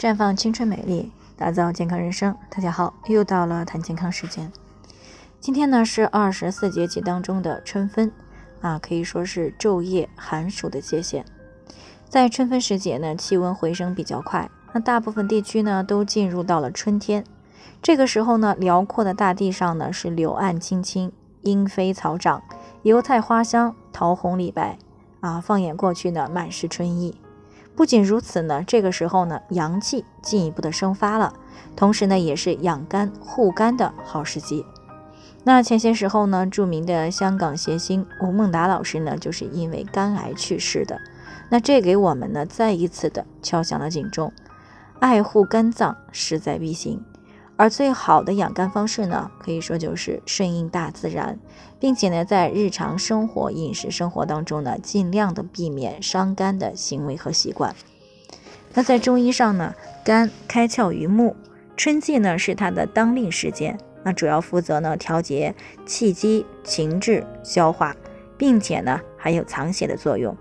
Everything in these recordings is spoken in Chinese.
绽放青春美丽，打造健康人生。大家好，又到了谈健康时间。今天呢是二十四节气当中的春分啊，可以说是昼夜寒暑的界限。在春分时节呢，气温回升比较快，那大部分地区呢都进入到了春天。这个时候呢，辽阔的大地上呢是柳暗青青，莺飞草长，油菜花香，桃红李白啊。放眼过去呢，满是春意。不仅如此呢，这个时候呢，阳气进一步的生发了，同时呢，也是养肝护肝的好时机。那前些时候呢，著名的香港谐星吴孟达老师呢，就是因为肝癌去世的。那这给我们呢，再一次的敲响了警钟，爱护肝脏势在必行。而最好的养肝方式呢，可以说就是顺应大自然，并且呢，在日常生活饮食生活当中呢，尽量的避免伤肝的行为和习惯。那在中医上呢，肝开窍于目，春季呢是它的当令时间，那主要负责呢调节气机、情志、消化，并且呢还有藏血的作用。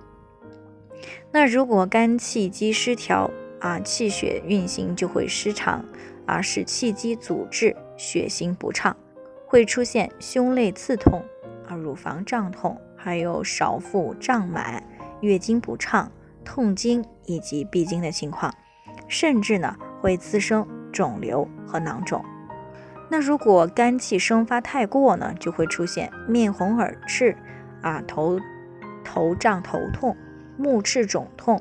那如果肝气机失调啊，气血运行就会失常。而，使气机阻滞，血行不畅，会出现胸肋刺痛啊、乳房胀痛，还有少腹胀满、月经不畅、痛经以及闭经的情况，甚至呢会滋生肿瘤和囊肿。那如果肝气生发太过呢，就会出现面红耳赤啊、头头胀头痛、目赤肿痛。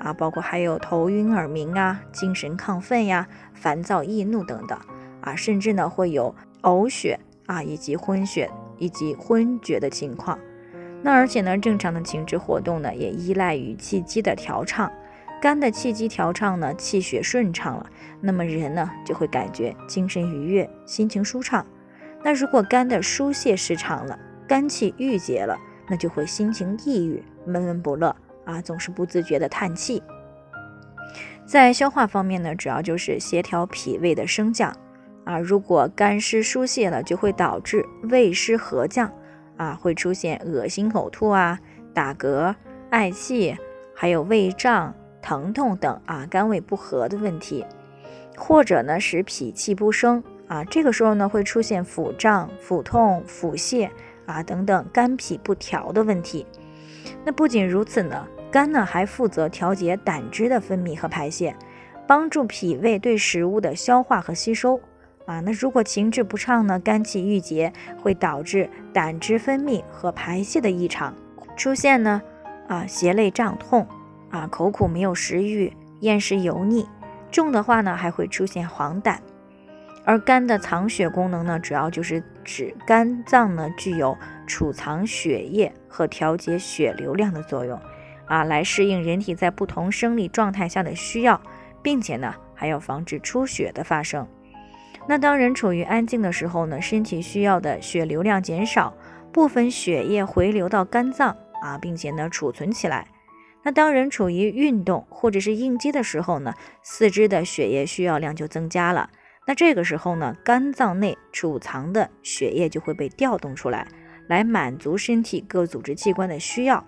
啊，包括还有头晕耳鸣啊、精神亢奋呀、烦躁易怒等等啊，甚至呢会有呕血啊，以及昏血以及昏厥的情况。那而且呢，正常的情志活动呢，也依赖于气机的调畅。肝的气机调畅呢，气血顺畅了，那么人呢就会感觉精神愉悦、心情舒畅。那如果肝的疏泄失常了，肝气郁结了，那就会心情抑郁、闷闷不乐。啊，总是不自觉的叹气。在消化方面呢，主要就是协调脾胃的升降。啊，如果肝湿疏泄了，就会导致胃湿合降，啊，会出现恶心、呕吐啊、打嗝、嗳气，还有胃胀、疼痛等啊，肝胃不和的问题。或者呢，使脾气不升。啊，这个时候呢，会出现腹胀、腹痛、腹泻啊等等肝脾不调的问题。那不仅如此呢。肝呢还负责调节胆汁的分泌和排泄，帮助脾胃对食物的消化和吸收啊。那如果情志不畅呢，肝气郁结会导致胆汁分泌和排泄的异常，出现呢啊胁肋胀痛啊，口苦没有食欲，厌食油腻，重的话呢还会出现黄疸。而肝的藏血功能呢，主要就是指肝脏呢具有储藏血液和调节血流量的作用。啊，来适应人体在不同生理状态下的需要，并且呢，还要防止出血的发生。那当人处于安静的时候呢，身体需要的血流量减少，部分血液回流到肝脏啊，并且呢储存起来。那当人处于运动或者是应激的时候呢，四肢的血液需要量就增加了。那这个时候呢，肝脏内储藏的血液就会被调动出来，来满足身体各组织器官的需要。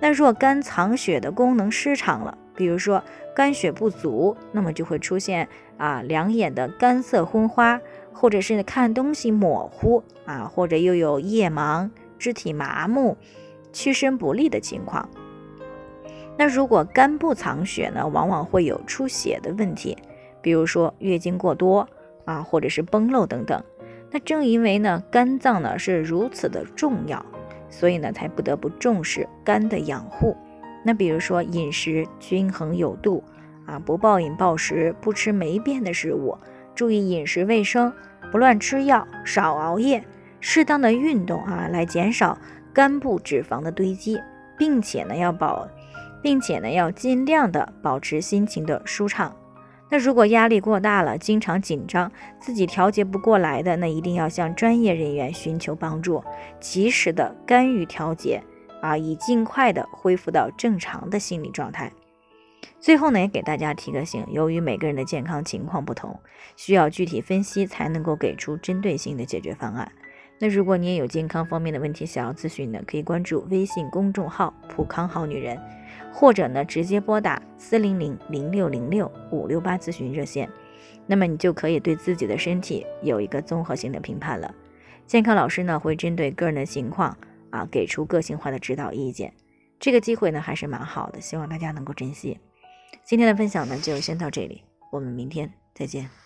那若肝藏血的功能失常了，比如说肝血不足，那么就会出现啊两眼的干涩昏花，或者是看东西模糊啊，或者又有夜盲、肢体麻木、屈伸不利的情况。那如果肝不藏血呢，往往会有出血的问题，比如说月经过多啊，或者是崩漏等等。那正因为呢，肝脏呢是如此的重要。所以呢，才不得不重视肝的养护。那比如说饮食均衡有度啊，不暴饮暴食，不吃霉变的食物，注意饮食卫生，不乱吃药，少熬夜，适当的运动啊，来减少肝部脂肪的堆积，并且呢要保，并且呢要尽量的保持心情的舒畅。那如果压力过大了，经常紧张，自己调节不过来的，那一定要向专业人员寻求帮助，及时的干预调节啊，以尽快的恢复到正常的心理状态。最后呢，也给大家提个醒，由于每个人的健康情况不同，需要具体分析才能够给出针对性的解决方案。那如果你也有健康方面的问题想要咨询呢，可以关注微信公众号“普康好女人”，或者呢直接拨打四零零零六零六五六八咨询热线，那么你就可以对自己的身体有一个综合性的评判了。健康老师呢会针对个人的情况啊给出个性化的指导意见，这个机会呢还是蛮好的，希望大家能够珍惜。今天的分享呢就先到这里，我们明天再见。